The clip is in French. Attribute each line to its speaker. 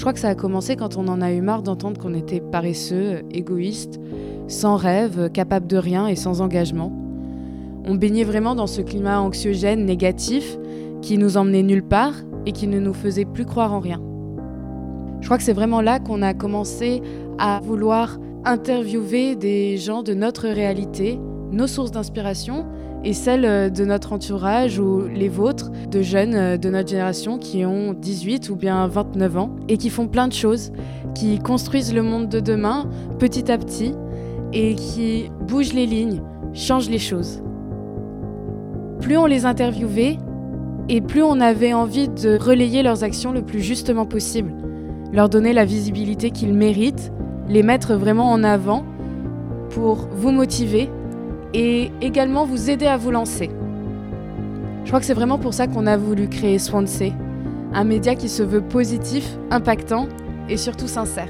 Speaker 1: Je crois que ça a commencé quand on en a eu marre d'entendre qu'on était paresseux, égoïste, sans rêve, capable de rien et sans engagement. On baignait vraiment dans ce climat anxiogène, négatif, qui nous emmenait nulle part et qui ne nous faisait plus croire en rien. Je crois que c'est vraiment là qu'on a commencé à vouloir interviewer des gens de notre réalité, nos sources d'inspiration et celles de notre entourage ou les vôtres, de jeunes de notre génération qui ont 18 ou bien 29 ans et qui font plein de choses, qui construisent le monde de demain petit à petit et qui bougent les lignes, changent les choses. Plus on les interviewait, et plus on avait envie de relayer leurs actions le plus justement possible, leur donner la visibilité qu'ils méritent, les mettre vraiment en avant pour vous motiver et également vous aider à vous lancer. Je crois que c'est vraiment pour ça qu'on a voulu créer Swansea, un média qui se veut positif, impactant et surtout sincère.